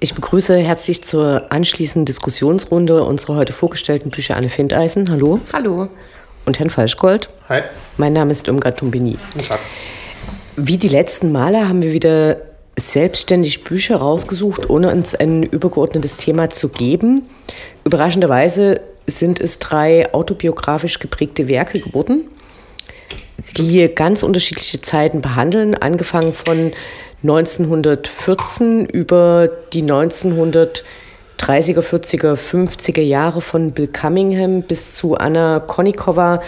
Ich begrüße herzlich zur anschließenden Diskussionsrunde unsere heute vorgestellten Bücher Anne Findeisen. Hallo. Hallo. Und Herrn Falschgold. Hi. Mein Name ist Irmgard Tumbini. Guten Tag. Wie die letzten Male haben wir wieder selbstständig Bücher rausgesucht, ohne uns ein übergeordnetes Thema zu geben. Überraschenderweise sind es drei autobiografisch geprägte Werke geworden, die ganz unterschiedliche Zeiten behandeln, angefangen von 1914 über die 1930er, 40er, 50er Jahre von Bill Cunningham bis zu Anna Konikova,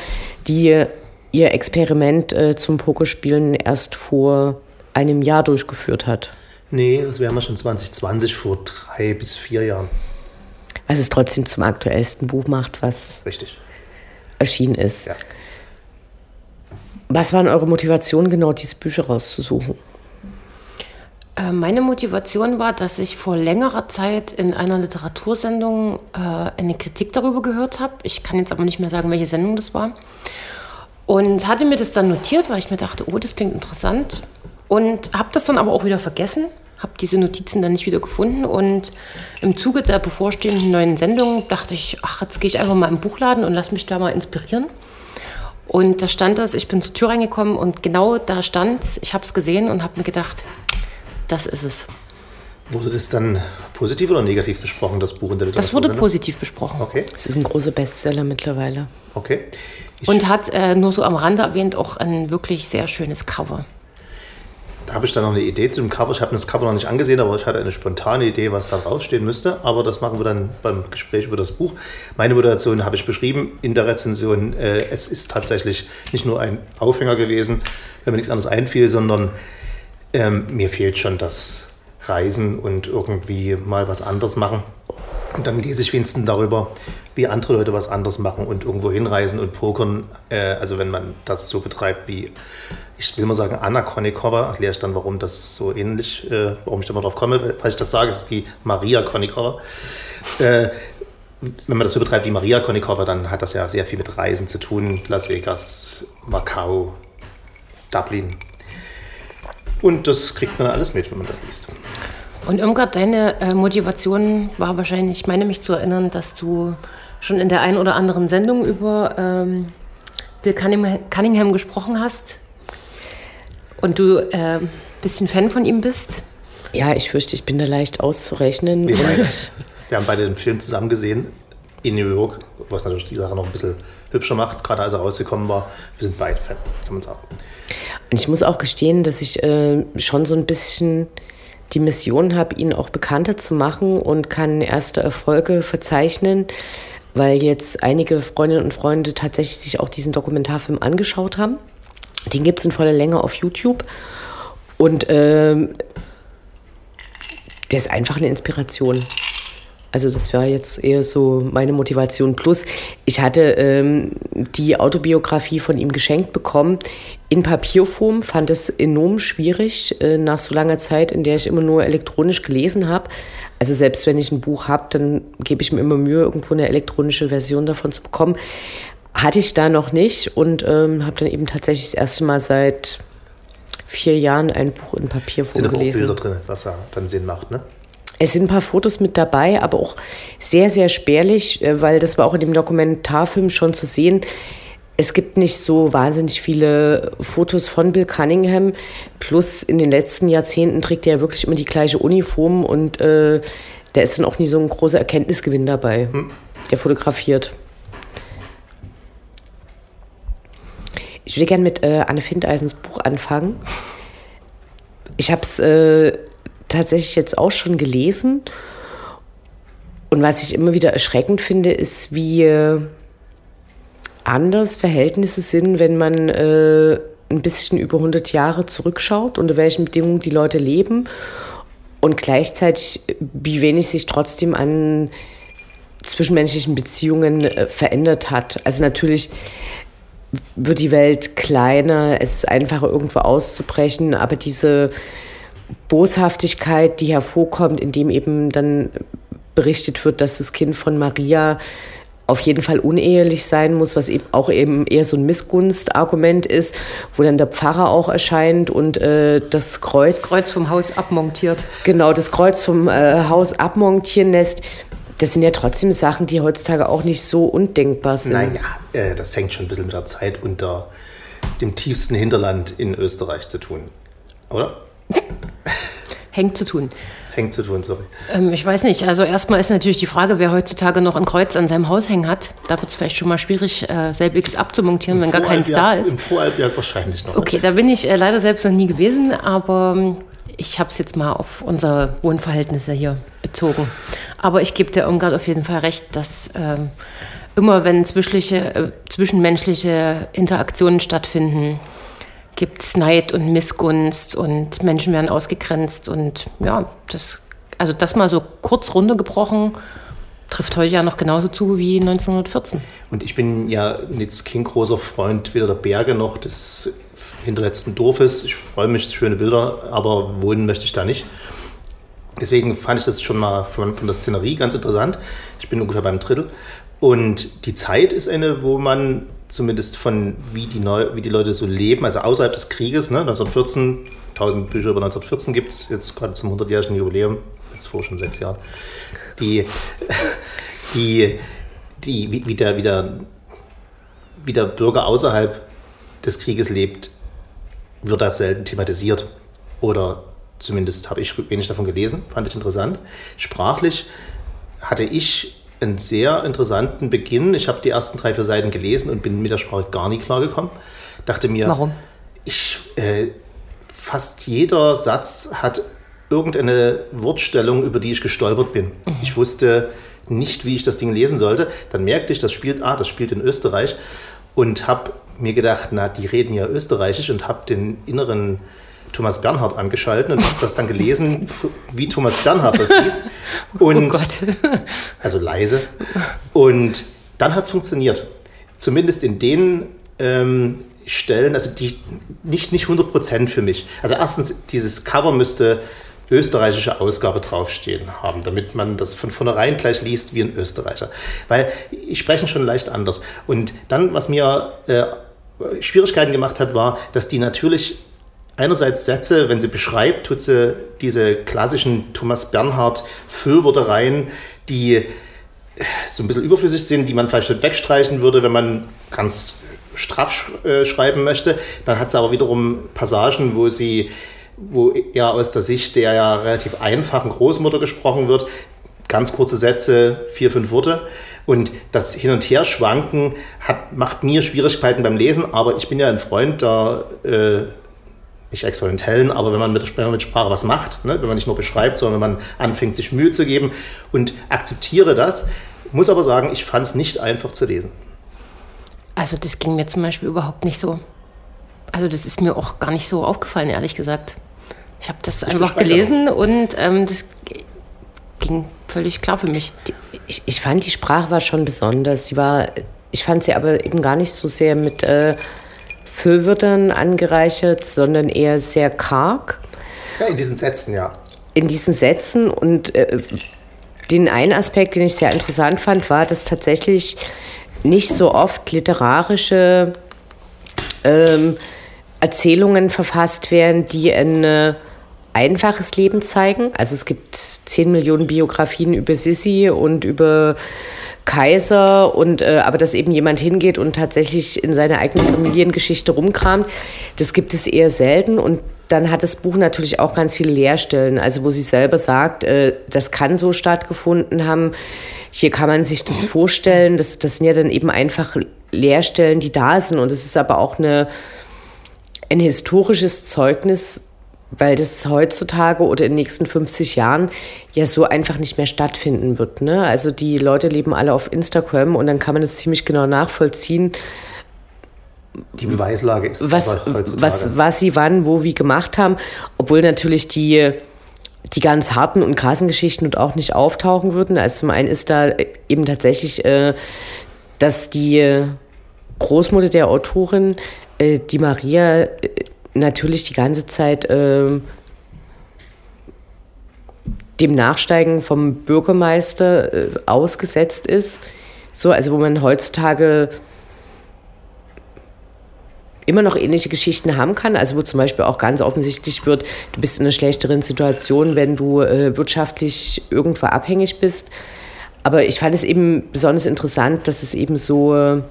die ihr Experiment äh, zum Pokerspielen erst vor einem Jahr durchgeführt hat. Nee, das wären wir schon 2020, vor drei bis vier Jahren. Was es trotzdem zum aktuellsten Buch macht, was Richtig. erschienen ist. Ja. Was waren eure Motivationen, genau diese Bücher rauszusuchen? Äh, Meine Motivation war, dass ich vor längerer Zeit in einer Literatursendung äh, eine Kritik darüber gehört habe. Ich kann jetzt aber nicht mehr sagen, welche Sendung das war. Und hatte mir das dann notiert, weil ich mir dachte, oh, das klingt interessant. Und habe das dann aber auch wieder vergessen, habe diese Notizen dann nicht wieder gefunden. Und im Zuge der bevorstehenden neuen Sendung dachte ich, ach, jetzt gehe ich einfach mal im Buchladen und lass mich da mal inspirieren. Und da stand das, ich bin zur Tür reingekommen und genau da stand ich habe es gesehen und habe mir gedacht, das ist es. Wurde das dann positiv oder negativ besprochen, das Buch in der Literatur? Das wurde positiv besprochen. Okay, Es ist ein großer Bestseller mittlerweile. okay. Ich, Und hat äh, nur so am Rande erwähnt auch ein wirklich sehr schönes Cover. da habe ich dann noch eine Idee zu dem Cover. Ich habe mir das Cover noch nicht angesehen, aber ich hatte eine spontane Idee, was da draufstehen müsste. Aber das machen wir dann beim Gespräch über das Buch. Meine Motivation habe ich beschrieben in der Rezension. Äh, es ist tatsächlich nicht nur ein Aufhänger gewesen, wenn mir nichts anderes einfiel, sondern ähm, mir fehlt schon das Reisen und irgendwie mal was anderes machen. Und dann lese ich wenigstens darüber, wie andere Leute was anderes machen und irgendwo hinreisen und pokern. Äh, also wenn man das so betreibt wie, ich will mal sagen, Anna Konikova, erkläre ich dann, warum das so ähnlich, äh, warum ich da mal drauf komme. Falls ich das sage, ist die Maria Konikova. Äh, wenn man das so betreibt wie Maria Konikova, dann hat das ja sehr viel mit Reisen zu tun. Las Vegas, Macau, Dublin. Und das kriegt man alles mit, wenn man das liest. Und Irmgard, deine äh, Motivation war wahrscheinlich, ich meine mich zu erinnern, dass du schon in der einen oder anderen Sendung über ähm, Bill Cunningham, Cunningham gesprochen hast und du ein äh, bisschen Fan von ihm bist. Ja, ich fürchte, ich bin da leicht auszurechnen. Wir, beide. Wir haben beide den Film zusammen gesehen in New York, was natürlich die Sache noch ein bisschen hübscher macht, gerade als er rausgekommen war. Wir sind beide Fan, kann man sagen. Ich muss auch gestehen, dass ich äh, schon so ein bisschen die Mission habe, ihn auch bekannter zu machen und kann erste Erfolge verzeichnen, weil jetzt einige Freundinnen und Freunde tatsächlich sich auch diesen Dokumentarfilm angeschaut haben. Den gibt es in voller Länge auf YouTube. Und ähm, der ist einfach eine Inspiration. Also das war jetzt eher so meine Motivation. Plus, ich hatte ähm, die Autobiografie von ihm geschenkt bekommen in Papierform, fand es enorm schwierig äh, nach so langer Zeit, in der ich immer nur elektronisch gelesen habe. Also selbst wenn ich ein Buch habe, dann gebe ich mir immer Mühe, irgendwo eine elektronische Version davon zu bekommen. Hatte ich da noch nicht und ähm, habe dann eben tatsächlich das erste Mal seit vier Jahren ein Buch in Papierform sind aber auch gelesen. Bilder drin, was ja dann Sinn macht, ne? Es sind ein paar Fotos mit dabei, aber auch sehr, sehr spärlich, äh, weil das war auch in dem Dokumentarfilm schon zu sehen. Es gibt nicht so wahnsinnig viele Fotos von Bill Cunningham. Plus in den letzten Jahrzehnten trägt er ja wirklich immer die gleiche Uniform und äh, da ist dann auch nie so ein großer Erkenntnisgewinn dabei, der fotografiert. Ich würde gerne mit äh, Anne Findeisens Buch anfangen. Ich habe es äh, tatsächlich jetzt auch schon gelesen. Und was ich immer wieder erschreckend finde, ist, wie äh, anders Verhältnisse sind, wenn man äh, ein bisschen über 100 Jahre zurückschaut, unter welchen Bedingungen die Leute leben und gleichzeitig, wie wenig sich trotzdem an zwischenmenschlichen Beziehungen äh, verändert hat. Also natürlich wird die Welt kleiner, es ist einfacher irgendwo auszubrechen, aber diese Boshaftigkeit, die hervorkommt, indem eben dann berichtet wird, dass das Kind von Maria auf jeden Fall unehelich sein muss, was eben auch eben eher so ein Missgunstargument ist, wo dann der Pfarrer auch erscheint und äh, das Kreuz. Das Kreuz vom Haus abmontiert. Genau, das Kreuz vom äh, Haus abmontieren lässt. Das sind ja trotzdem Sachen, die heutzutage auch nicht so undenkbar sind. Naja, äh, das hängt schon ein bisschen mit der Zeit unter dem tiefsten Hinterland in Österreich zu tun, oder? Hängt zu tun. Hängt zu tun, sorry. Ähm, ich weiß nicht. Also erstmal ist natürlich die Frage, wer heutzutage noch ein Kreuz an seinem Haus hängen hat. Da wird es vielleicht schon mal schwierig, äh, selbiges abzumontieren, Im wenn gar kein Star ist. Im Voralpjagd wahrscheinlich noch. Okay, da bin ich äh, leider selbst noch nie gewesen, aber ähm, ich habe es jetzt mal auf unsere Wohnverhältnisse hier bezogen. Aber ich gebe der Irmgard auf jeden Fall recht, dass ähm, immer wenn zwischenmenschliche, äh, zwischenmenschliche Interaktionen stattfinden, gibt es Neid und Missgunst und Menschen werden ausgegrenzt und ja, das, also das mal so kurz runtergebrochen, trifft heute ja noch genauso zu wie 1914. Und ich bin ja jetzt kein großer Freund weder der Berge noch des hinterletzten Dorfes. Ich freue mich, schöne Bilder, aber wohnen möchte ich da nicht. Deswegen fand ich das schon mal von, von der Szenerie ganz interessant. Ich bin ungefähr beim Drittel. Und die Zeit ist eine, wo man zumindest von wie die, Neu wie die Leute so leben, also außerhalb des Krieges, ne, 1914, 1000 Bücher über 1914 gibt es, jetzt gerade zum 100-jährigen Jubiläum, jetzt vor schon sechs Jahren, die, die, die, wie, wie, der, wie, der, wie der Bürger außerhalb des Krieges lebt, wird das selten thematisiert. Oder zumindest habe ich wenig davon gelesen, fand ich interessant. Sprachlich hatte ich einen sehr interessanten Beginn. Ich habe die ersten drei, vier Seiten gelesen und bin mit der Sprache gar nicht klargekommen. Dachte mir, Warum? Ich, äh, fast jeder Satz hat irgendeine Wortstellung, über die ich gestolpert bin. Mhm. Ich wusste nicht, wie ich das Ding lesen sollte. Dann merkte ich, das spielt, ah, das spielt in Österreich und habe mir gedacht, na, die reden ja österreichisch und habe den inneren Thomas Bernhard angeschaltet und habe das dann gelesen, wie Thomas Bernhard das liest. Oh und, oh also leise. Und dann hat es funktioniert. Zumindest in den ähm, Stellen, also die nicht, nicht 100% für mich. Also erstens, dieses Cover müsste österreichische Ausgabe draufstehen haben, damit man das von vornherein gleich liest wie ein Österreicher. Weil ich spreche schon leicht anders. Und dann, was mir äh, Schwierigkeiten gemacht hat, war, dass die natürlich einerseits Sätze, wenn sie beschreibt, tut sie diese klassischen Thomas Bernhard Füllwörter rein, die so ein bisschen überflüssig sind, die man vielleicht wegstreichen würde, wenn man ganz straff äh, schreiben möchte. Dann hat sie aber wiederum Passagen, wo sie, wo eher aus der Sicht der ja relativ einfachen Großmutter gesprochen wird. Ganz kurze Sätze, vier, fünf Worte. Und das Hin- und Her-Schwanken hat, macht mir Schwierigkeiten beim Lesen, aber ich bin ja ein Freund der äh, nicht experimentellen, aber wenn man mit, wenn man mit Sprache was macht, ne, wenn man nicht nur beschreibt, sondern wenn man anfängt, sich Mühe zu geben und akzeptiere das, muss aber sagen, ich fand es nicht einfach zu lesen. Also das ging mir zum Beispiel überhaupt nicht so. Also das ist mir auch gar nicht so aufgefallen, ehrlich gesagt. Ich habe das ich einfach gelesen und ähm, das ging völlig klar für mich. Ich, ich fand, die Sprache war schon besonders. Sie war, ich fand sie aber eben gar nicht so sehr mit äh, Füllwörtern angereichert, sondern eher sehr karg. Ja, in diesen Sätzen, ja. In diesen Sätzen und äh, den einen Aspekt, den ich sehr interessant fand, war, dass tatsächlich nicht so oft literarische ähm, Erzählungen verfasst werden, die ein äh, einfaches Leben zeigen. Also es gibt 10 Millionen Biografien über Sissi und über Kaiser und äh, aber dass eben jemand hingeht und tatsächlich in seiner eigenen Familiengeschichte rumkramt, das gibt es eher selten und dann hat das Buch natürlich auch ganz viele Leerstellen, also wo sie selber sagt, äh, das kann so stattgefunden haben. Hier kann man sich das vorstellen. Das, das sind ja dann eben einfach Leerstellen, die da sind. Und es ist aber auch eine, ein historisches Zeugnis, weil das heutzutage oder in den nächsten 50 Jahren ja so einfach nicht mehr stattfinden wird. Ne? Also die Leute leben alle auf Instagram und dann kann man das ziemlich genau nachvollziehen. Die Beweislage ist was, was, was sie wann, wo, wie gemacht haben, obwohl natürlich die, die ganz harten und krassen Geschichten und auch nicht auftauchen würden. Also zum einen ist da eben tatsächlich, äh, dass die Großmutter der Autorin, äh, die Maria, äh, natürlich die ganze Zeit äh, dem Nachsteigen vom Bürgermeister äh, ausgesetzt ist, So, also wo man heutzutage immer noch ähnliche Geschichten haben kann. Also wo zum Beispiel auch ganz offensichtlich wird, du bist in einer schlechteren Situation, wenn du äh, wirtschaftlich irgendwo abhängig bist. Aber ich fand es eben besonders interessant, dass es eben so äh,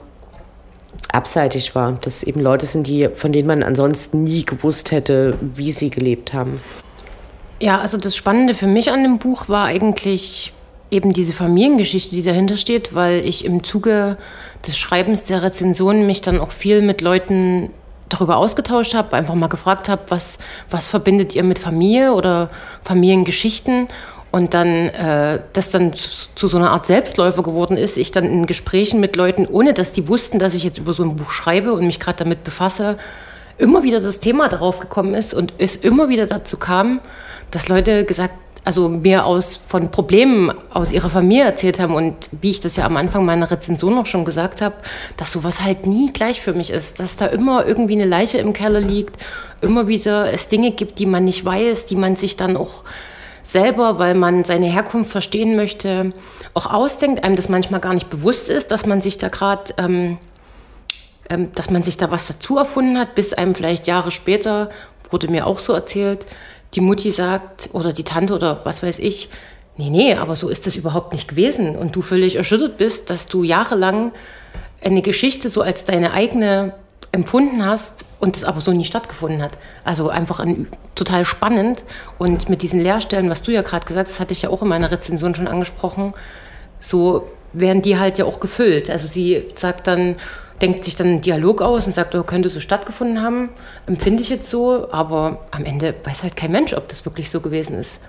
abseitig war, dass es eben Leute sind, die, von denen man ansonsten nie gewusst hätte, wie sie gelebt haben. Ja, also das Spannende für mich an dem Buch war eigentlich eben diese Familiengeschichte, die dahinter steht, weil ich im Zuge des Schreibens der Rezensionen mich dann auch viel mit Leuten darüber ausgetauscht habe, einfach mal gefragt habe, was, was verbindet ihr mit Familie oder Familiengeschichten und dann äh, das dann zu, zu, so einer Art Selbstläufer geworden ist, ich dann in Gesprächen mit Leuten, ohne dass die wussten, dass ich jetzt über so ein Buch schreibe und mich gerade damit befasse, immer wieder das Thema darauf gekommen ist und es immer wieder dazu kam, dass Leute gesagt also mir aus von Problemen aus ihrer Familie erzählt haben und wie ich das ja am Anfang meiner Rezension noch schon gesagt habe, dass sowas halt nie gleich für mich ist, dass da immer irgendwie eine Leiche im Keller liegt, immer wieder es Dinge gibt, die man nicht weiß, die man sich dann auch selber, weil man seine Herkunft verstehen möchte, auch ausdenkt, einem das manchmal gar nicht bewusst ist, dass man sich da gerade ähm, ähm, dass man sich da was dazu erfunden hat, bis einem vielleicht Jahre später, wurde mir auch so erzählt, die Mutti sagt oder die Tante oder was weiß ich, nee, nee, aber so ist das überhaupt nicht gewesen. Und du völlig erschüttert bist, dass du jahrelang eine Geschichte so als deine eigene empfunden hast und es aber so nie stattgefunden hat. Also einfach ein, total spannend und mit diesen Lehrstellen, was du ja gerade gesagt hast, hatte ich ja auch in meiner Rezension schon angesprochen, so werden die halt ja auch gefüllt. Also sie sagt dann, denkt sich dann einen Dialog aus und sagt, oh, könnte so stattgefunden haben, empfinde ich jetzt so, aber am Ende weiß halt kein Mensch, ob das wirklich so gewesen ist.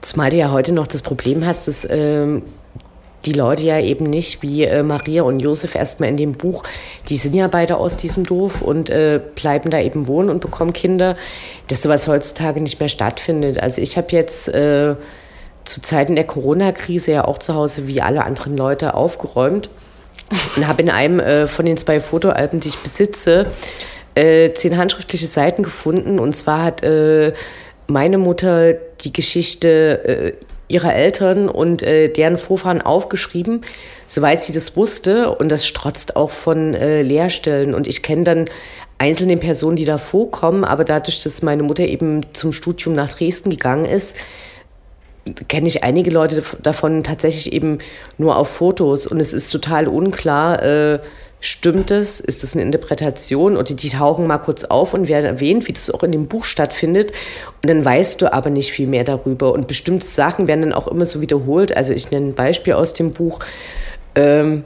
Zumal du ja heute noch das Problem hast, dass ähm, die Leute ja eben nicht wie äh, Maria und Josef erstmal in dem Buch, die sind ja beide aus diesem Dorf und äh, bleiben da eben wohnen und bekommen Kinder, dass sowas heutzutage nicht mehr stattfindet. Also ich habe jetzt äh, zu Zeiten der Corona-Krise ja auch zu Hause wie alle anderen Leute aufgeräumt und habe in einem äh, von den zwei Fotoalben, die ich besitze, äh, zehn handschriftliche Seiten gefunden. Und zwar hat äh, meine Mutter die Geschichte ihrer Eltern und äh, deren Vorfahren aufgeschrieben, soweit sie das wusste. Und das strotzt auch von äh, Lehrstellen. Und ich kenne dann einzelne Personen, die da vorkommen, aber dadurch, dass meine Mutter eben zum Studium nach Dresden gegangen ist, kenne ich einige Leute davon tatsächlich eben nur auf Fotos und es ist total unklar, äh, stimmt es, ist das eine Interpretation oder die tauchen mal kurz auf und werden erwähnt, wie das auch in dem Buch stattfindet und dann weißt du aber nicht viel mehr darüber und bestimmte Sachen werden dann auch immer so wiederholt. Also ich nenne ein Beispiel aus dem Buch. Ähm,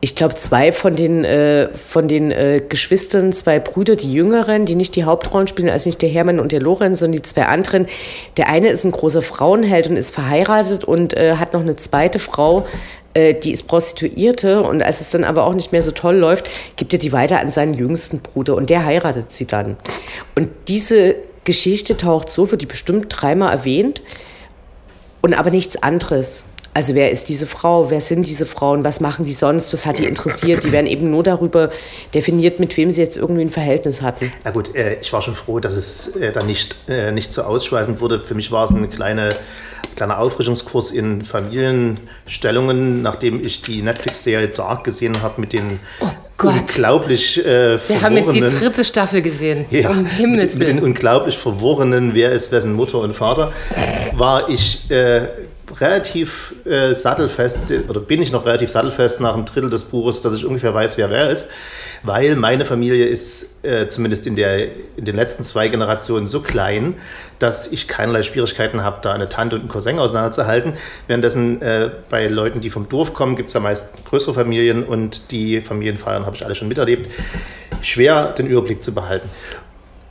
ich glaube, zwei von den, äh, von den äh, Geschwistern, zwei Brüder, die Jüngeren, die nicht die Hauptrollen spielen, also nicht der Hermann und der Lorenz, sondern die zwei anderen. Der eine ist ein großer Frauenheld und ist verheiratet und äh, hat noch eine zweite Frau, äh, die ist Prostituierte. Und als es dann aber auch nicht mehr so toll läuft, gibt er die weiter an seinen jüngsten Bruder und der heiratet sie dann. Und diese Geschichte taucht so, wird die bestimmt dreimal erwähnt und aber nichts anderes. Also wer ist diese Frau? Wer sind diese Frauen? Was machen die sonst? Was hat die interessiert? Die werden eben nur darüber definiert, mit wem sie jetzt irgendwie ein Verhältnis hatten. Na gut, äh, ich war schon froh, dass es äh, dann nicht, äh, nicht so ausschweifend wurde. Für mich war es ein kleine, kleiner Auffrischungskurs in Familienstellungen, nachdem ich die Netflix-Serie Dark gesehen habe mit den oh unglaublich äh, Wir haben jetzt die dritte Staffel gesehen. Ja, um Himmels mit, mit den unglaublich verworrenen, wer ist wessen Mutter und Vater, war ich äh, relativ äh, sattelfest, oder bin ich noch relativ sattelfest nach einem Drittel des Buches, dass ich ungefähr weiß, wer wer ist, weil meine Familie ist äh, zumindest in, der, in den letzten zwei Generationen so klein, dass ich keinerlei Schwierigkeiten habe, da eine Tante und einen Cousin auseinanderzuhalten. Währenddessen äh, bei Leuten, die vom Dorf kommen, gibt es ja meist größere Familien und die Familienfeiern habe ich alle schon miterlebt. Schwer den Überblick zu behalten.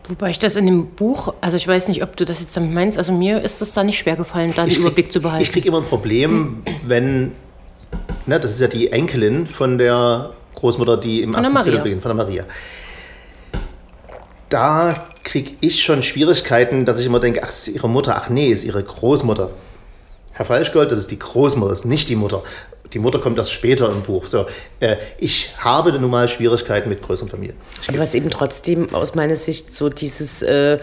Wobei ich das in dem Buch, also ich weiß nicht, ob du das jetzt damit meinst, also mir ist es da nicht schwer gefallen, da den krieg, Überblick zu behalten. Ich kriege immer ein Problem, wenn, ne, das ist ja die Enkelin von der Großmutter, die im von ersten Drittel beginnt, von der Maria. Da kriege ich schon Schwierigkeiten, dass ich immer denke, ach, ist ihre Mutter, ach nee, ist ihre Großmutter. Herr Falschgold, das ist die Großmutter, das ist nicht die Mutter. Die Mutter kommt erst später im Buch. So, äh, ich habe nun mal Schwierigkeiten mit größeren Familien. Aber was eben trotzdem aus meiner Sicht so dieses, äh,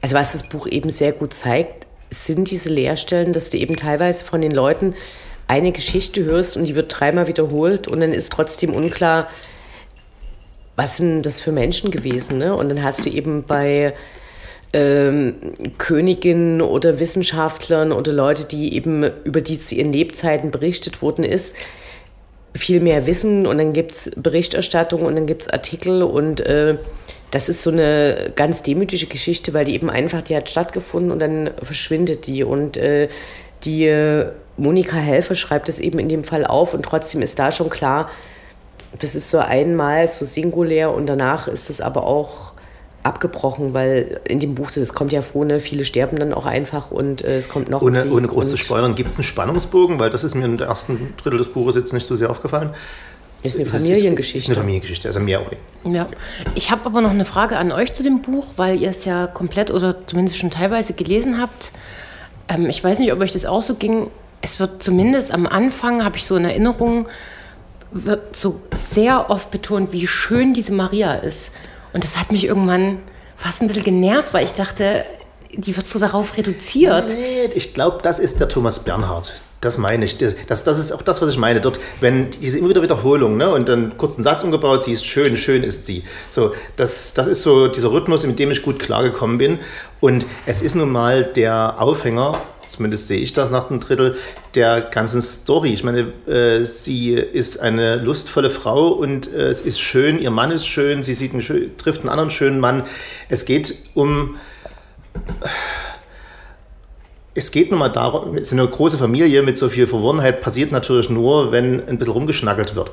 also was das Buch eben sehr gut zeigt, sind diese Leerstellen, dass du eben teilweise von den Leuten eine Geschichte hörst und die wird dreimal wiederholt und dann ist trotzdem unklar, was sind das für Menschen gewesen. Ne? Und dann hast du eben bei ähm, Königinnen oder Wissenschaftlern oder Leute, die eben über die zu ihren Lebzeiten berichtet worden ist, viel mehr wissen. Und dann gibt es Berichterstattung und dann gibt es Artikel. Und äh, das ist so eine ganz demütige Geschichte, weil die eben einfach, die hat stattgefunden und dann verschwindet die. Und äh, die äh, Monika Helfer schreibt es eben in dem Fall auf. Und trotzdem ist da schon klar, das ist so einmal so singulär und danach ist es aber auch abgebrochen, weil in dem Buch, das kommt ja vor, ne, viele sterben dann auch einfach und äh, es kommt noch. Ohne, ohne groß zu spoilern, gibt es einen Spannungsbogen, weil das ist mir im ersten Drittel des Buches jetzt nicht so sehr aufgefallen. Ist eine Familiengeschichte. Ist eine Familiengeschichte, also mehr oder Ja, ich habe aber noch eine Frage an euch zu dem Buch, weil ihr es ja komplett oder zumindest schon teilweise gelesen habt. Ähm, ich weiß nicht, ob euch das auch so ging. Es wird zumindest am Anfang, habe ich so in Erinnerung, wird so sehr oft betont, wie schön diese Maria ist. Und das hat mich irgendwann fast ein bisschen genervt, weil ich dachte, die wird so darauf reduziert. Nee, ich glaube, das ist der Thomas Bernhard. Das meine ich. Das, das, ist auch das, was ich meine. Dort, wenn diese immer wieder Wiederholung, ne, und dann kurz einen Satz umgebaut, sie ist schön, schön ist sie. So, das, das ist so dieser Rhythmus, mit dem ich gut klargekommen bin. Und es ist nun mal der Aufhänger zumindest sehe ich das nach dem Drittel, der ganzen Story. Ich meine, äh, sie ist eine lustvolle Frau und äh, es ist schön, ihr Mann ist schön, sie sieht einen, trifft einen anderen schönen Mann. Es geht um. Es geht nun mal darum, so eine große Familie mit so viel Verworrenheit passiert natürlich nur, wenn ein bisschen rumgeschnackelt wird.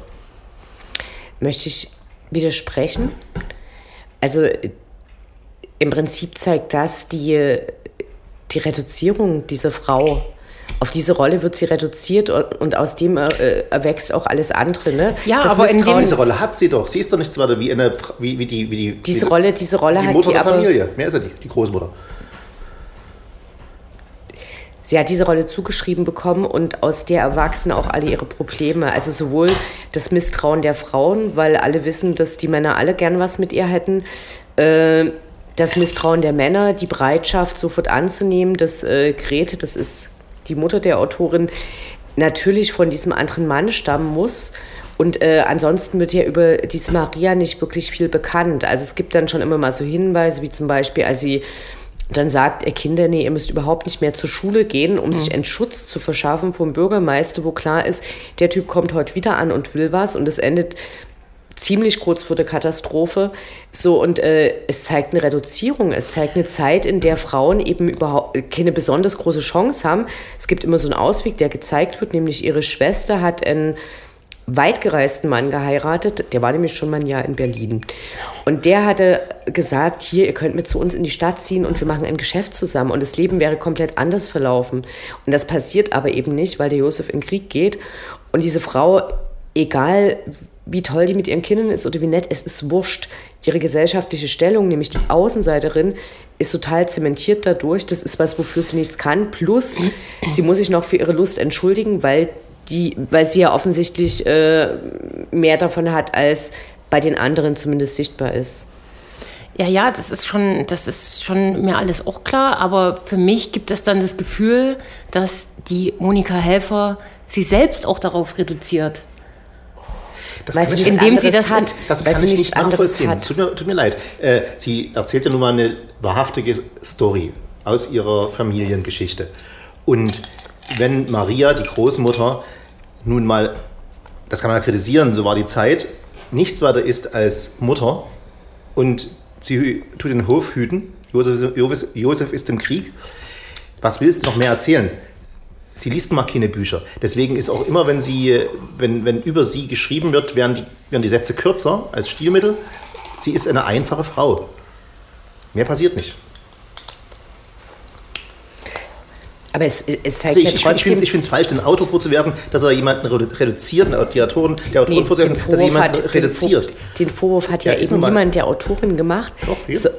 Möchte ich widersprechen? Also im Prinzip zeigt das die die Reduzierung dieser Frau. Auf diese Rolle wird sie reduziert und aus dem äh, erwächst auch alles andere. Ne? Ja, das aber in dem diese Rolle hat sie doch. Sie ist doch nichts weiter wie eine wie, wie die wie die diese wie Rolle diese Rolle die hat Mutter sie der Familie. Mehr ist sie nicht, die Großmutter. Sie hat diese Rolle zugeschrieben bekommen und aus der erwachsen auch alle ihre Probleme. Also sowohl das Misstrauen der Frauen, weil alle wissen, dass die Männer alle gern was mit ihr hätten. Äh, das Misstrauen der Männer, die Bereitschaft sofort anzunehmen, dass äh, Grete, das ist die Mutter der Autorin, natürlich von diesem anderen Mann stammen muss. Und äh, ansonsten wird ja über diese Maria nicht wirklich viel bekannt. Also es gibt dann schon immer mal so Hinweise, wie zum Beispiel, als sie dann sagt, ihr Kinder, nee, ihr müsst überhaupt nicht mehr zur Schule gehen, um mhm. sich einen Schutz zu verschaffen vom Bürgermeister, wo klar ist, der Typ kommt heute wieder an und will was. Und es endet ziemlich kurz vor der Katastrophe. So, und äh, es zeigt eine Reduzierung. Es zeigt eine Zeit, in der Frauen eben überhaupt keine besonders große Chance haben. Es gibt immer so einen Ausweg, der gezeigt wird, nämlich ihre Schwester hat einen weitgereisten Mann geheiratet. Der war nämlich schon mal ein Jahr in Berlin. Und der hatte gesagt, hier, ihr könnt mit zu uns in die Stadt ziehen und wir machen ein Geschäft zusammen. Und das Leben wäre komplett anders verlaufen. Und das passiert aber eben nicht, weil der Josef in den Krieg geht. Und diese Frau, egal wie toll die mit ihren Kindern ist oder wie nett, es ist wurscht. Ihre gesellschaftliche Stellung, nämlich die Außenseiterin, ist total zementiert dadurch. Das ist was, wofür sie nichts kann. Plus, sie muss sich noch für ihre Lust entschuldigen, weil, die, weil sie ja offensichtlich äh, mehr davon hat, als bei den anderen zumindest sichtbar ist. Ja, ja, das ist schon, das ist schon mir alles auch klar, aber für mich gibt es dann das Gefühl, dass die Monika Helfer sie selbst auch darauf reduziert. Das weil sie indem sie das hat. Das kann ich nicht nachvollziehen. Tut mir, tut mir, leid. Äh, sie erzählt ja nun mal eine wahrhaftige Story aus ihrer Familiengeschichte. Und wenn Maria, die Großmutter, nun mal, das kann man ja kritisieren, so war die Zeit, nichts weiter ist als Mutter und sie tut den Hof hüten, Josef, Josef ist im Krieg, was willst du noch mehr erzählen? Sie liest mal keine Bücher. Deswegen ist auch immer, wenn, sie, wenn, wenn über sie geschrieben wird, werden die, werden die Sätze kürzer als Stilmittel. Sie ist eine einfache Frau. Mehr passiert nicht. Aber es, es zeigt also ich, ja trotzdem... Ich finde es falsch, den Autor vorzuwerfen, dass er jemanden reduziert, die Autoren, der Autorin nee, vorzuwerfen, dass er jemanden hat, reduziert. Den, den Vorwurf hat ja, ja eben niemand der Autorin gemacht. Doch. So,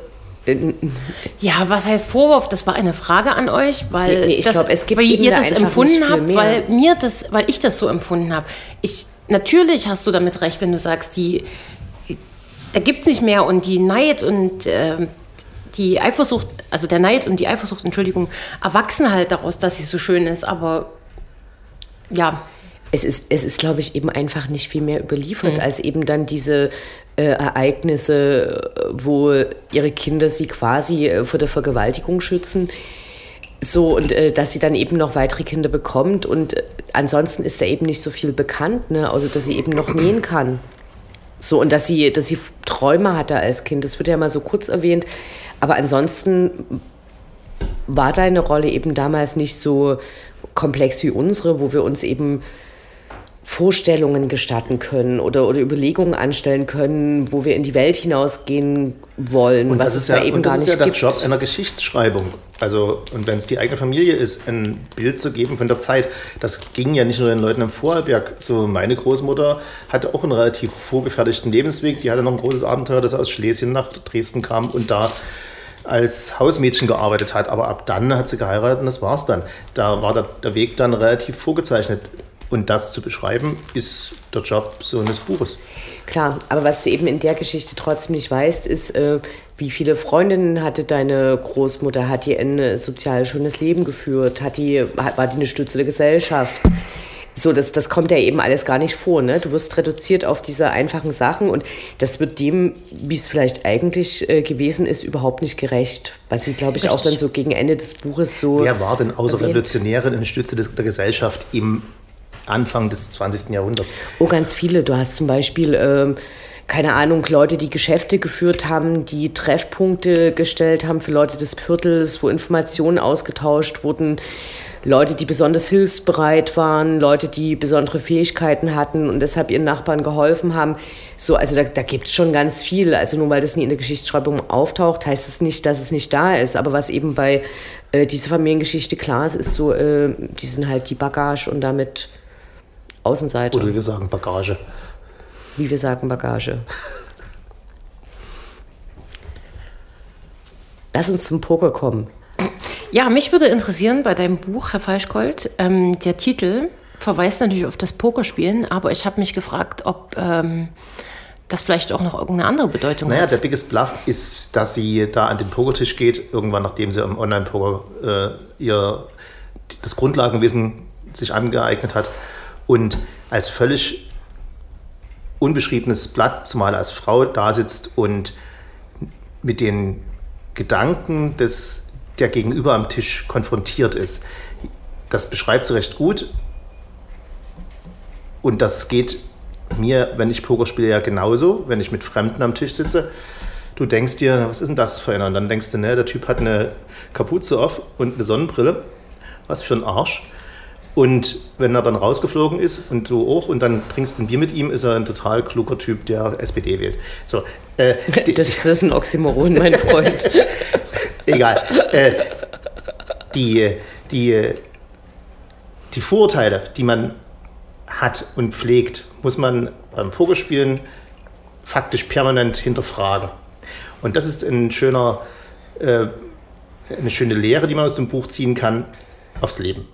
ja, was heißt Vorwurf? Das war eine Frage an euch, weil nee, ich das, glaub, es gibt wie ihr da das empfunden habt, weil mir das, weil ich das so empfunden habe. Ich natürlich hast du damit recht, wenn du sagst, die da gibt es nicht mehr und die Neid und äh, die Eifersucht, also der Neid und die Eifersucht, Entschuldigung, erwachsen halt daraus, dass sie so schön ist, aber ja. Es ist, es ist, glaube ich, eben einfach nicht viel mehr überliefert, mhm. als eben dann diese äh, Ereignisse, wo ihre Kinder sie quasi äh, vor der Vergewaltigung schützen. So, und äh, dass sie dann eben noch weitere Kinder bekommt. Und äh, ansonsten ist da eben nicht so viel bekannt, ne? außer dass sie eben noch nähen kann. So, und dass sie, dass sie Träume hatte als Kind. Das wird ja mal so kurz erwähnt. Aber ansonsten war deine Rolle eben damals nicht so komplex wie unsere, wo wir uns eben Vorstellungen gestatten können oder, oder Überlegungen anstellen können, wo wir in die Welt hinausgehen wollen, und was es ja, da eben gar nicht gibt. Das ist ja der Job einer Geschichtsschreibung. Also, und wenn es die eigene Familie ist, ein Bild zu geben von der Zeit, das ging ja nicht nur den Leuten im Vorarlberg. So, meine Großmutter hatte auch einen relativ vorgefertigten Lebensweg. Die hatte noch ein großes Abenteuer, das aus Schlesien nach Dresden kam und da als Hausmädchen gearbeitet hat. Aber ab dann hat sie geheiratet und das war's dann. Da war der, der Weg dann relativ vorgezeichnet. Und das zu beschreiben, ist der Job so eines Buches. Klar, aber was du eben in der Geschichte trotzdem nicht weißt, ist, äh, wie viele Freundinnen hatte deine Großmutter? Hat die ein sozial schönes Leben geführt? Hat die, war die eine Stütze der Gesellschaft? So, das, das kommt ja eben alles gar nicht vor. Ne? Du wirst reduziert auf diese einfachen Sachen und das wird dem, wie es vielleicht eigentlich äh, gewesen ist, überhaupt nicht gerecht. Was sie, glaube ich, Richtig. auch dann so gegen Ende des Buches so. Wer war denn außer erwähnt? Revolutionären eine Stütze des, der Gesellschaft im Anfang des 20. Jahrhunderts. Oh, ganz viele. Du hast zum Beispiel, ähm, keine Ahnung, Leute, die Geschäfte geführt haben, die Treffpunkte gestellt haben für Leute des Viertels, wo Informationen ausgetauscht wurden. Leute, die besonders hilfsbereit waren, Leute, die besondere Fähigkeiten hatten und deshalb ihren Nachbarn geholfen haben. So, also da, da gibt es schon ganz viel. Also nur weil das nie in der Geschichtsschreibung auftaucht, heißt es das nicht, dass es nicht da ist. Aber was eben bei äh, dieser Familiengeschichte klar ist, ist so, äh, die sind halt die Bagage und damit Außenseiter. Oder wir sagen Bagage. Wie wir sagen Bagage. Lass uns zum Poker kommen. Ja, mich würde interessieren bei deinem Buch, Herr Falschgold, ähm, der Titel verweist natürlich auf das Pokerspielen, aber ich habe mich gefragt, ob ähm, das vielleicht auch noch irgendeine andere Bedeutung naja, hat. Naja, der Biggest Bluff ist, dass sie da an den Pokertisch geht, irgendwann nachdem sie im Online-Poker äh, ihr das Grundlagenwissen sich angeeignet hat und als völlig unbeschriebenes Blatt, zumal als Frau da sitzt und mit den Gedanken des, der Gegenüber am Tisch konfrontiert ist. Das beschreibt sie recht gut. Und das geht mir, wenn ich Poker spiele, ja genauso, wenn ich mit Fremden am Tisch sitze. Du denkst dir, was ist denn das für einer? Und dann denkst du, ne, der Typ hat eine Kapuze auf und eine Sonnenbrille. Was für ein Arsch. Und wenn er dann rausgeflogen ist und du auch und dann trinkst ein Bier mit ihm, ist er ein total kluger Typ, der SPD wählt. So, äh, das, ist ein Oxymoron, mein Freund. Egal. Äh, die, die, die Vorurteile, die man hat und pflegt, muss man beim Pokerspielen faktisch permanent hinterfragen. Und das ist ein schöner, äh, eine schöne Lehre, die man aus dem Buch ziehen kann aufs Leben.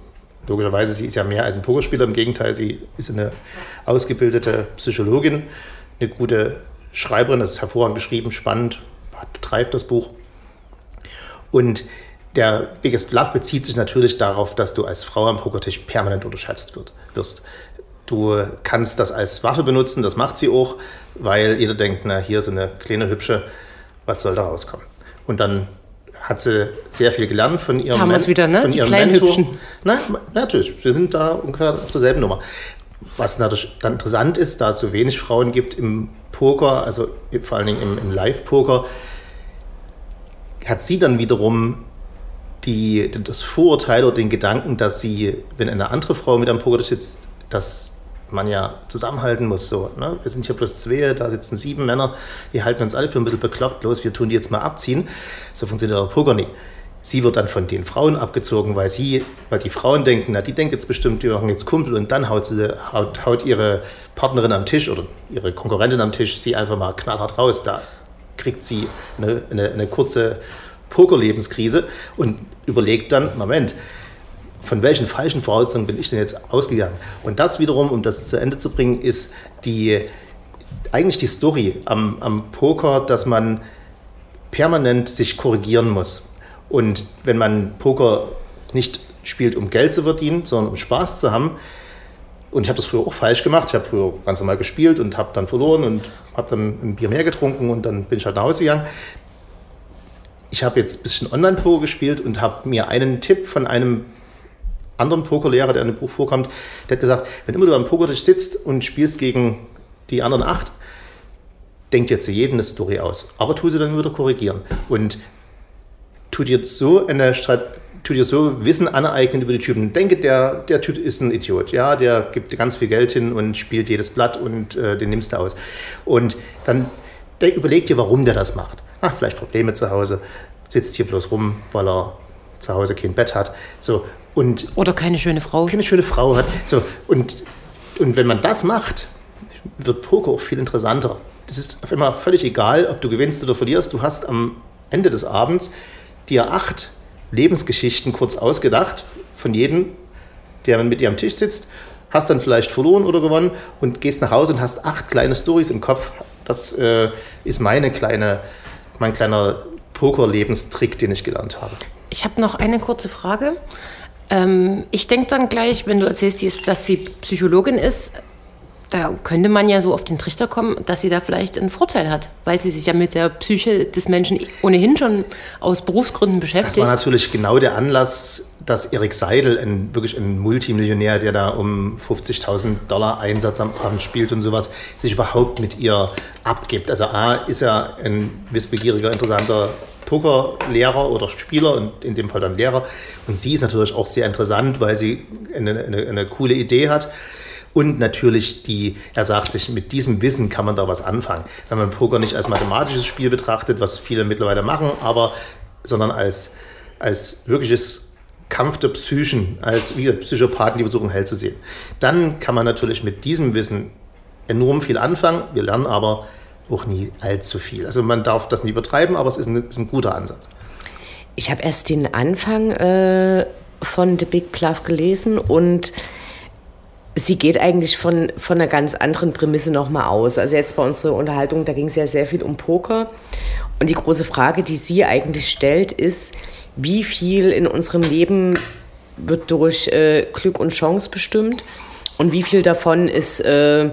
Logischerweise, sie ist ja mehr als ein Pokerspieler, im Gegenteil, sie ist eine ausgebildete Psychologin, eine gute Schreiberin, das ist hervorragend geschrieben, spannend, treibt das Buch. Und der Biggest Love bezieht sich natürlich darauf, dass du als Frau am Pokertisch permanent unterschätzt wirst. Du kannst das als Waffe benutzen, das macht sie auch, weil jeder denkt, na, hier ist eine kleine Hübsche, was soll da rauskommen? Und dann hat sie sehr viel gelernt von ihrem, Men wieder, ne? von ihrem Mentor. Hübschen. Na, natürlich, wir sind da ungefähr auf derselben Nummer. Was natürlich dann interessant ist, da es so wenig Frauen gibt im Poker, also vor allen Dingen im, im Live-Poker, hat sie dann wiederum die, das Vorurteil oder den Gedanken, dass sie, wenn eine andere Frau mit am Poker sitzt, dass man ja zusammenhalten muss. So, ne? Wir sind hier bloß zwei, da sitzen sieben Männer, die halten uns alle für ein bisschen bekloppt, los, wir tun die jetzt mal abziehen. So funktioniert der Poker nicht. Sie wird dann von den Frauen abgezogen, weil sie, weil die Frauen denken, na, die denken jetzt bestimmt, die machen jetzt Kumpel und dann haut, sie, haut, haut ihre Partnerin am Tisch oder ihre Konkurrentin am Tisch sie einfach mal knallhart raus. Da kriegt sie eine, eine, eine kurze Pokerlebenskrise und überlegt dann, Moment, von welchen falschen Voraussetzungen bin ich denn jetzt ausgegangen? Und das wiederum, um das zu Ende zu bringen, ist die, eigentlich die Story am, am Poker, dass man permanent sich korrigieren muss. Und wenn man Poker nicht spielt, um Geld zu verdienen, sondern um Spaß zu haben, und ich habe das früher auch falsch gemacht. Ich habe früher ganz normal gespielt und habe dann verloren und habe dann ein Bier mehr getrunken und dann bin ich halt nach Hause gegangen. Ich habe jetzt ein bisschen Online-Poker gespielt und habe mir einen Tipp von einem anderen Pokerlehrer, der in dem Buch vorkommt, der hat gesagt, wenn immer du am Pokertisch sitzt und spielst gegen die anderen acht, denk dir zu jedem eine Story aus. Aber tu sie dann wieder korrigieren. Und tu dir so eine tu dir so Wissen aneignen über die Typen. Denke, der, der Typ ist ein Idiot. Ja, der gibt ganz viel Geld hin und spielt jedes Blatt und äh, den nimmst du aus. Und dann denk, überleg dir, warum der das macht. Ach, vielleicht Probleme zu Hause, sitzt hier bloß rum, weil er zu Hause kein Bett hat. So, und Oder keine schöne Frau. Keine schöne Frau hat. So, und, und wenn man das macht, wird Poker auch viel interessanter. Das ist auf einmal völlig egal, ob du gewinnst oder verlierst. Du hast am Ende des Abends dir acht Lebensgeschichten kurz ausgedacht von jedem, der mit dir am Tisch sitzt, hast dann vielleicht verloren oder gewonnen und gehst nach Hause und hast acht kleine Stories im Kopf. Das äh, ist meine kleine, mein kleiner Poker-Lebenstrick, den ich gelernt habe. Ich habe noch eine kurze Frage. Ähm, ich denke dann gleich, wenn du erzählst, dass sie Psychologin ist, da könnte man ja so auf den Trichter kommen, dass sie da vielleicht einen Vorteil hat, weil sie sich ja mit der Psyche des Menschen ohnehin schon aus Berufsgründen beschäftigt. Das war natürlich genau der Anlass, dass Erik Seidel, ein, wirklich ein Multimillionär, der da um 50.000 Dollar Einsatz am Abend spielt und sowas, sich überhaupt mit ihr abgibt. Also A ist er ein wissbegieriger, interessanter Pokerlehrer oder Spieler und in dem Fall dann Lehrer. Und sie ist natürlich auch sehr interessant, weil sie eine, eine, eine coole Idee hat. Und natürlich die, er sagt sich, mit diesem Wissen kann man da was anfangen. Wenn man Poker nicht als mathematisches Spiel betrachtet, was viele mittlerweile machen, aber, sondern als, als wirkliches Kampf der Psychen, als wie Psychopathen, die versuchen hell zu sehen. Dann kann man natürlich mit diesem Wissen enorm viel anfangen. Wir lernen aber auch nie allzu viel. Also man darf das nie übertreiben, aber es ist ein, ist ein guter Ansatz. Ich habe erst den Anfang äh, von The Big Bluff gelesen und sie geht eigentlich von, von einer ganz anderen Prämisse nochmal aus. Also jetzt bei unserer Unterhaltung, da ging es ja sehr viel um Poker. Und die große Frage, die sie eigentlich stellt, ist, wie viel in unserem Leben wird durch äh, Glück und Chance bestimmt und wie viel davon ist, äh,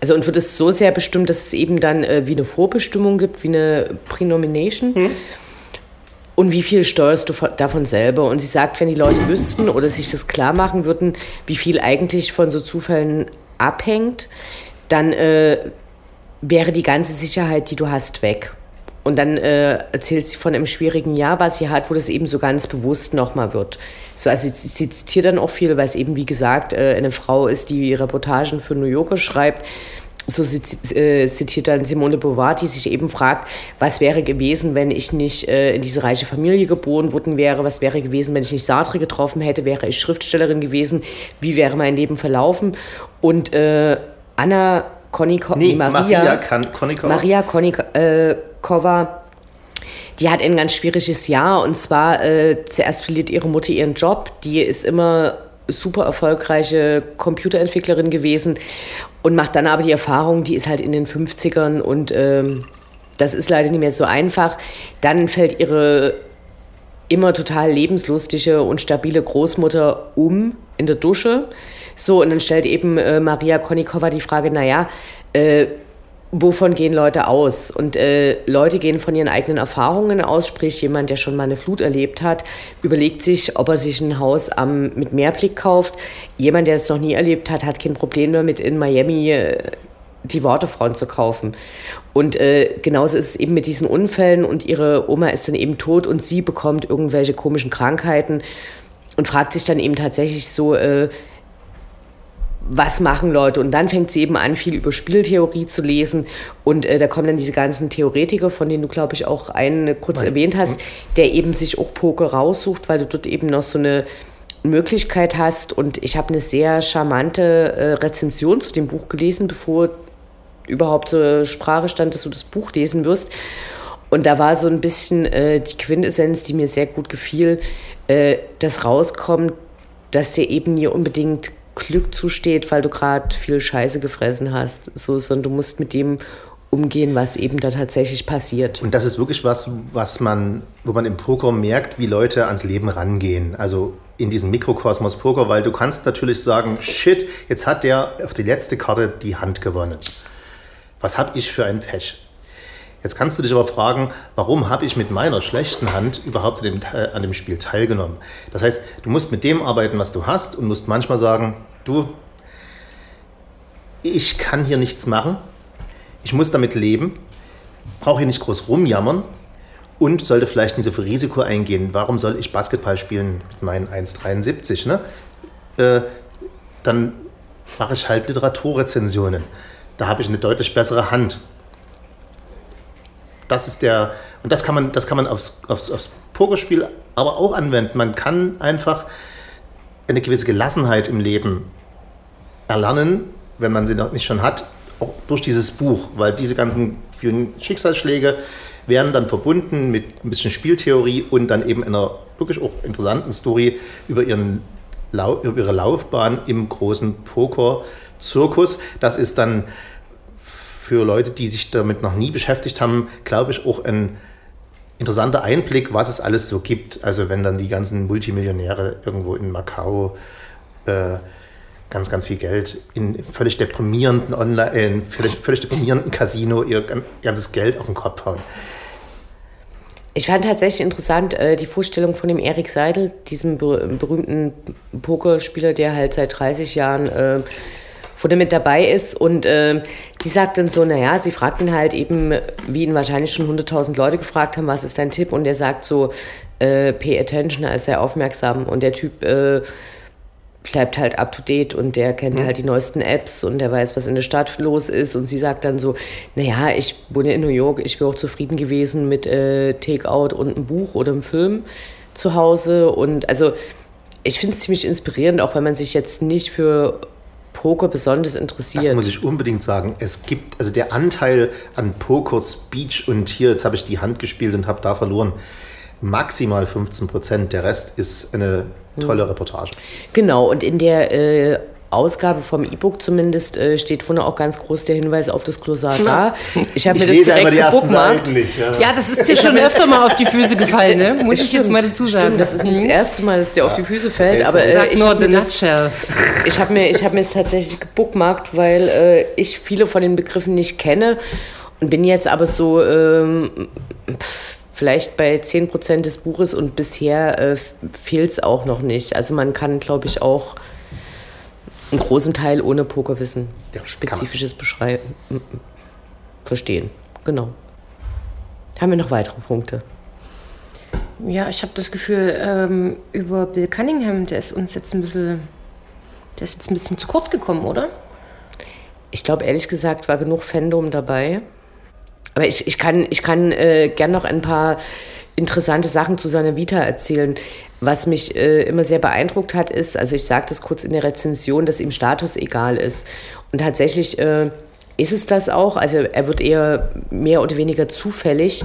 also und wird es so sehr bestimmt, dass es eben dann äh, wie eine Vorbestimmung gibt, wie eine Prenomination. Hm und wie viel steuerst du davon selber? Und sie sagt, wenn die Leute wüssten oder sich das klar machen würden, wie viel eigentlich von so Zufällen abhängt, dann äh, wäre die ganze Sicherheit, die du hast, weg. Und dann äh, erzählt sie von einem schwierigen Jahr, was sie hat, wo das eben so ganz bewusst nochmal wird. So, also sie, sie zitiert dann auch viel, weil es eben, wie gesagt, äh, eine Frau ist, die Reportagen für New Yorker schreibt so äh, zitiert dann Simone Beauvoir, die sich eben fragt, was wäre gewesen, wenn ich nicht äh, in diese reiche Familie geboren worden wäre, was wäre gewesen, wenn ich nicht Sartre getroffen hätte, wäre ich Schriftstellerin gewesen, wie wäre mein Leben verlaufen? Und äh, Anna Konikova, nee, Maria, Maria, Konikova. Maria Konikova, äh, die hat ein ganz schwieriges Jahr und zwar äh, zuerst verliert ihre Mutter ihren Job, die ist immer super erfolgreiche Computerentwicklerin gewesen und macht dann aber die Erfahrung, die ist halt in den 50ern und ähm, das ist leider nicht mehr so einfach. Dann fällt ihre immer total lebenslustige und stabile Großmutter um in der Dusche. So, und dann stellt eben äh, Maria Konikova die Frage, naja, äh, wovon gehen Leute aus? Und äh, Leute gehen von ihren eigenen Erfahrungen aus, sprich jemand, der schon mal eine Flut erlebt hat, überlegt sich, ob er sich ein Haus am, mit Mehrblick kauft. Jemand, der das noch nie erlebt hat, hat kein Problem damit, in Miami äh, die Waterfront zu kaufen. Und äh, genauso ist es eben mit diesen Unfällen und ihre Oma ist dann eben tot und sie bekommt irgendwelche komischen Krankheiten und fragt sich dann eben tatsächlich so, äh, was machen Leute? Und dann fängt sie eben an, viel über Spieltheorie zu lesen. Und äh, da kommen dann diese ganzen Theoretiker, von denen du, glaube ich, auch einen kurz Nein. erwähnt hast, der eben sich auch Poker raussucht, weil du dort eben noch so eine Möglichkeit hast. Und ich habe eine sehr charmante äh, Rezension zu dem Buch gelesen, bevor überhaupt zur Sprache stand, dass du das Buch lesen wirst. Und da war so ein bisschen äh, die Quintessenz, die mir sehr gut gefiel, äh, dass rauskommt, dass sie eben nie unbedingt Glück zusteht, weil du gerade viel Scheiße gefressen hast, so, sondern du musst mit dem umgehen, was eben da tatsächlich passiert. Und das ist wirklich was, was man, wo man im Poker merkt, wie Leute ans Leben rangehen. Also in diesem Mikrokosmos Poker, weil du kannst natürlich sagen, shit, jetzt hat der auf die letzte Karte die Hand gewonnen. Was habe ich für ein Pech? Jetzt kannst du dich aber fragen, warum habe ich mit meiner schlechten Hand überhaupt dem, äh, an dem Spiel teilgenommen? Das heißt, du musst mit dem arbeiten, was du hast und musst manchmal sagen, du, ich kann hier nichts machen, ich muss damit leben, brauche hier nicht groß rumjammern und sollte vielleicht nicht so viel Risiko eingehen. Warum soll ich Basketball spielen mit meinen 1,73? Ne? Äh, dann mache ich halt Literaturrezensionen. Da habe ich eine deutlich bessere Hand. Das ist der, und das kann man, das kann man aufs, aufs, aufs Pokerspiel aber auch anwenden. Man kann einfach eine gewisse Gelassenheit im Leben erlernen, wenn man sie noch nicht schon hat, auch durch dieses Buch, weil diese ganzen vielen Schicksalsschläge werden dann verbunden mit ein bisschen Spieltheorie und dann eben einer wirklich auch interessanten Story über, ihren, über ihre Laufbahn im großen Poker-Zirkus. Das ist dann für Leute, die sich damit noch nie beschäftigt haben, glaube ich, auch ein interessanter Einblick, was es alles so gibt. Also wenn dann die ganzen Multimillionäre irgendwo in Macau äh, ganz, ganz viel Geld in völlig deprimierenden Online, in völlig, völlig deprimierenden Casino ihr ganzes Geld auf den Kopf hauen. Ich fand tatsächlich interessant äh, die Vorstellung von dem Erik Seidel, diesem berühmten Pokerspieler, der halt seit 30 Jahren äh, vorne mit dabei ist. Und äh, die sagt dann so, naja, sie fragt ihn halt eben, wie ihn wahrscheinlich schon 100.000 Leute gefragt haben, was ist dein Tipp? Und er sagt so, äh, pay attention, er ist sehr aufmerksam. Und der Typ äh, bleibt halt up to date und der kennt mhm. halt die neuesten Apps und der weiß, was in der Stadt los ist. Und sie sagt dann so, naja, ich wohne in New York, ich wäre auch zufrieden gewesen mit äh, Takeout und einem Buch oder einem Film zu Hause. Und also ich finde es ziemlich inspirierend, auch wenn man sich jetzt nicht für Poker besonders interessiert. Das muss ich unbedingt sagen. Es gibt, also der Anteil an Poker, Speech und hier, jetzt habe ich die Hand gespielt und habe da verloren, maximal 15 Prozent. Der Rest ist eine tolle hm. Reportage. Genau, und in der äh, Ausgabe vom E-Book zumindest äh, steht vorne auch ganz groß der Hinweis auf das Glossar da. Ich habe mir das direkt gebuchmarkt. Nicht, ja. ja. das ist dir schon öfter mal auf die Füße gefallen, ne? muss ich jetzt mal dazu sagen. Stimmt, das ist nicht das erste Mal, dass der ja. auf die Füße fällt. Okay, aber äh, Sag ich nur the nutshell. Ich habe mir, hab mir es tatsächlich gebuchmarkt, weil äh, ich viele von den Begriffen nicht kenne und bin jetzt aber so... Ähm, pff, vielleicht bei 10 Prozent des Buches und bisher äh, fehlt es auch noch nicht. Also man kann, glaube ich, auch einen großen Teil ohne Pokerwissen ja, spezifisches beschreiben, verstehen. Genau. Haben wir noch weitere Punkte? Ja, ich habe das Gefühl, ähm, über Bill Cunningham, der ist uns jetzt ein bisschen, der ist jetzt ein bisschen zu kurz gekommen, oder? Ich glaube, ehrlich gesagt, war genug Fandom dabei. Aber ich, ich kann, ich kann äh, gern noch ein paar interessante Sachen zu seiner Vita erzählen. Was mich äh, immer sehr beeindruckt hat, ist, also ich sage das kurz in der Rezension, dass ihm Status egal ist. Und tatsächlich äh, ist es das auch. Also er wird eher mehr oder weniger zufällig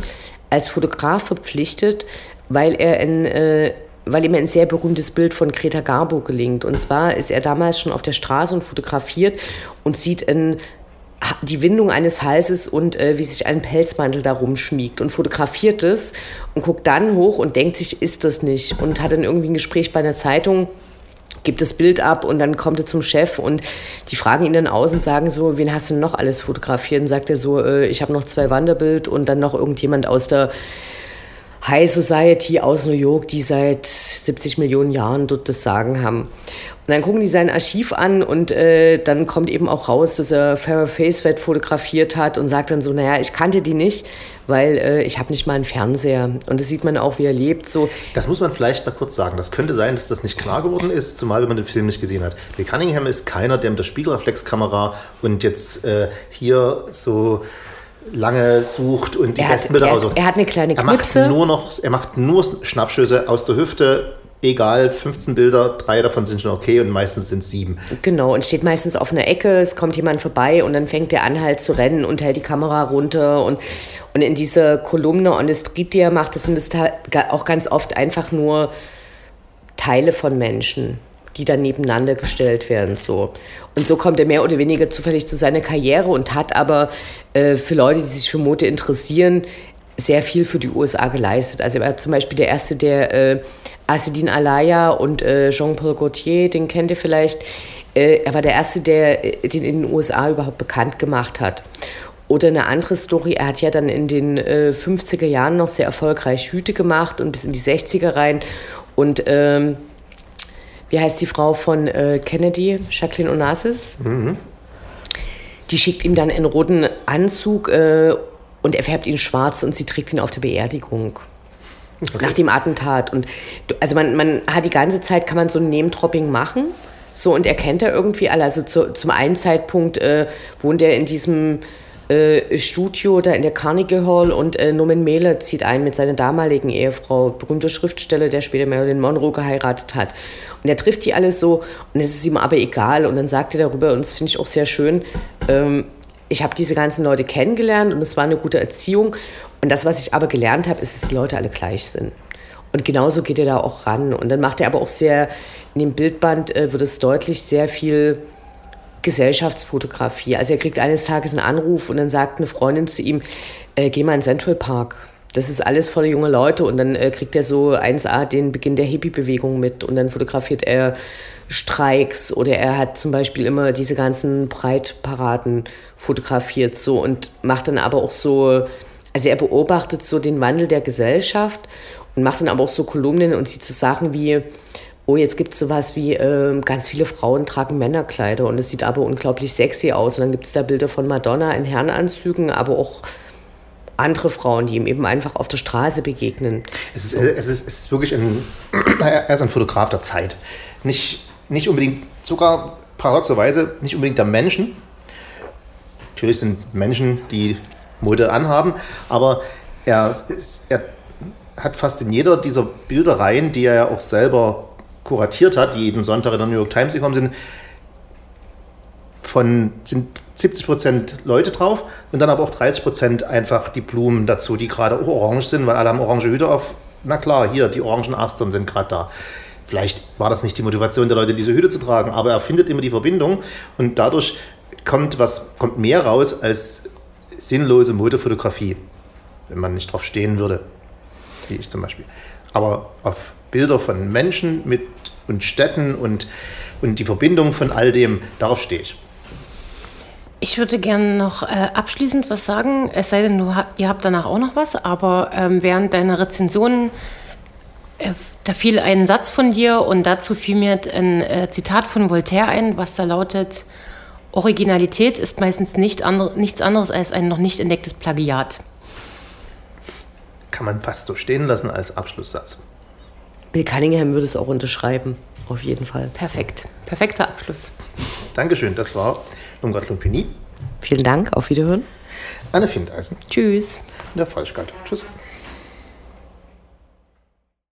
als Fotograf verpflichtet, weil er ein äh, weil ihm ein sehr berühmtes Bild von Greta Garbo gelingt. Und zwar ist er damals schon auf der Straße und fotografiert und sieht ein die Windung eines Halses und äh, wie sich ein Pelzmantel darum schmiegt und fotografiert es und guckt dann hoch und denkt sich, ist das nicht? Und hat dann irgendwie ein Gespräch bei einer Zeitung, gibt das Bild ab und dann kommt er zum Chef und die fragen ihn dann aus und sagen so, wen hast du denn noch alles fotografiert? Und sagt er so, äh, ich habe noch zwei Wanderbild und dann noch irgendjemand aus der High Society aus New York, die seit 70 Millionen Jahren dort das Sagen haben. Und dann gucken die sein Archiv an und äh, dann kommt eben auch raus, dass er Farrah Facewet fotografiert hat und sagt dann so, naja, ich kannte die nicht, weil äh, ich habe nicht mal einen Fernseher. Und das sieht man auch, wie er lebt. So. Das muss man vielleicht mal kurz sagen. Das könnte sein, dass das nicht klar geworden ist, zumal wenn man den Film nicht gesehen hat. Bill Cunningham ist keiner, der mit der Spiegelreflexkamera und jetzt äh, hier so lange sucht und die er besten Bilder er, er hat eine kleine Knipse. Er macht nur noch, er macht nur Schnappschüsse aus der Hüfte. Egal, 15 Bilder, drei davon sind schon okay und meistens sind es sieben. Genau, und steht meistens auf einer Ecke, es kommt jemand vorbei und dann fängt der an halt zu rennen und hält die Kamera runter und, und in dieser Kolumne on the Street, die er macht, das sind das auch ganz oft einfach nur Teile von Menschen die dann nebeneinander gestellt werden. So. Und so kommt er mehr oder weniger zufällig zu seiner Karriere und hat aber äh, für Leute, die sich für Mode interessieren, sehr viel für die USA geleistet. Also er war zum Beispiel der Erste, der äh, Asedin Alaya und äh, Jean-Paul Gaultier, den kennt ihr vielleicht, äh, er war der Erste, der äh, den in den USA überhaupt bekannt gemacht hat. Oder eine andere Story, er hat ja dann in den äh, 50er Jahren noch sehr erfolgreich Hüte gemacht und bis in die 60er rein. Und ähm, wie heißt die Frau von äh, Kennedy, Jacqueline Onassis? Mhm. Die schickt ihm dann einen roten Anzug äh, und er färbt ihn schwarz und sie trägt ihn auf der Beerdigung. Okay. Nach dem Attentat. Und also man, man hat die ganze Zeit, kann man so ein Name-Dropping machen. So, und er kennt er irgendwie alle. Also zu, zum einen Zeitpunkt äh, wohnt er in diesem äh, Studio da in der Carnegie Hall und äh, Norman Mailer zieht ein mit seiner damaligen Ehefrau, berühmter Schriftsteller, der später Marilyn Monroe geheiratet hat. Und er trifft die alle so und es ist ihm aber egal und dann sagt er darüber, und das finde ich auch sehr schön, ähm, ich habe diese ganzen Leute kennengelernt und es war eine gute Erziehung. Und das, was ich aber gelernt habe, ist, dass die Leute alle gleich sind. Und genauso geht er da auch ran. Und dann macht er aber auch sehr, in dem Bildband äh, wird es deutlich, sehr viel Gesellschaftsfotografie. Also er kriegt eines Tages einen Anruf und dann sagt eine Freundin zu ihm, äh, geh mal in Central Park. Das ist alles voller junge Leute und dann äh, kriegt er so 1A den Beginn der Hippie-Bewegung mit und dann fotografiert er Streiks oder er hat zum Beispiel immer diese ganzen Breitparaden fotografiert so und macht dann aber auch so, also er beobachtet so den Wandel der Gesellschaft und macht dann aber auch so Kolumnen und sieht so Sachen wie, oh, jetzt gibt es sowas wie, äh, ganz viele Frauen tragen Männerkleider und es sieht aber unglaublich sexy aus. Und dann gibt es da Bilder von Madonna in Herrenanzügen, aber auch andere Frauen, die ihm eben einfach auf der Straße begegnen. Es ist, es ist, es ist wirklich ein, er ist ein Fotograf der Zeit. Nicht, nicht unbedingt, sogar paradoxerweise, nicht unbedingt der Menschen. Natürlich sind Menschen, die Mode anhaben, aber er, er hat fast in jeder dieser Bilderreihen, die er ja auch selber kuratiert hat, die jeden Sonntag in der New York Times gekommen sind, von sind 70 Prozent Leute drauf und dann aber auch 30 Prozent einfach die Blumen dazu, die gerade auch orange sind, weil alle haben orange Hüte auf. Na klar, hier, die orangen Astern sind gerade da. Vielleicht war das nicht die Motivation der Leute, diese Hüte zu tragen, aber er findet immer die Verbindung und dadurch kommt was kommt mehr raus als sinnlose Modefotografie, wenn man nicht drauf stehen würde, wie ich zum Beispiel. Aber auf Bilder von Menschen mit, und Städten und, und die Verbindung von all dem, darauf stehe ich. Ich würde gerne noch äh, abschließend was sagen, es sei denn, du, ihr habt danach auch noch was, aber ähm, während deiner Rezension, äh, da fiel ein Satz von dir und dazu fiel mir ein äh, Zitat von Voltaire ein, was da lautet, Originalität ist meistens nicht andre, nichts anderes als ein noch nicht entdecktes Plagiat. Kann man fast so stehen lassen als Abschlusssatz. Bill Cunningham würde es auch unterschreiben, auf jeden Fall. Perfekt. Perfekter Abschluss. Dankeschön, das war Irmgard Lumpini. Vielen Dank, auf Wiederhören. Anne Findeisen. Tschüss. Und der Falschgalt. Tschüss.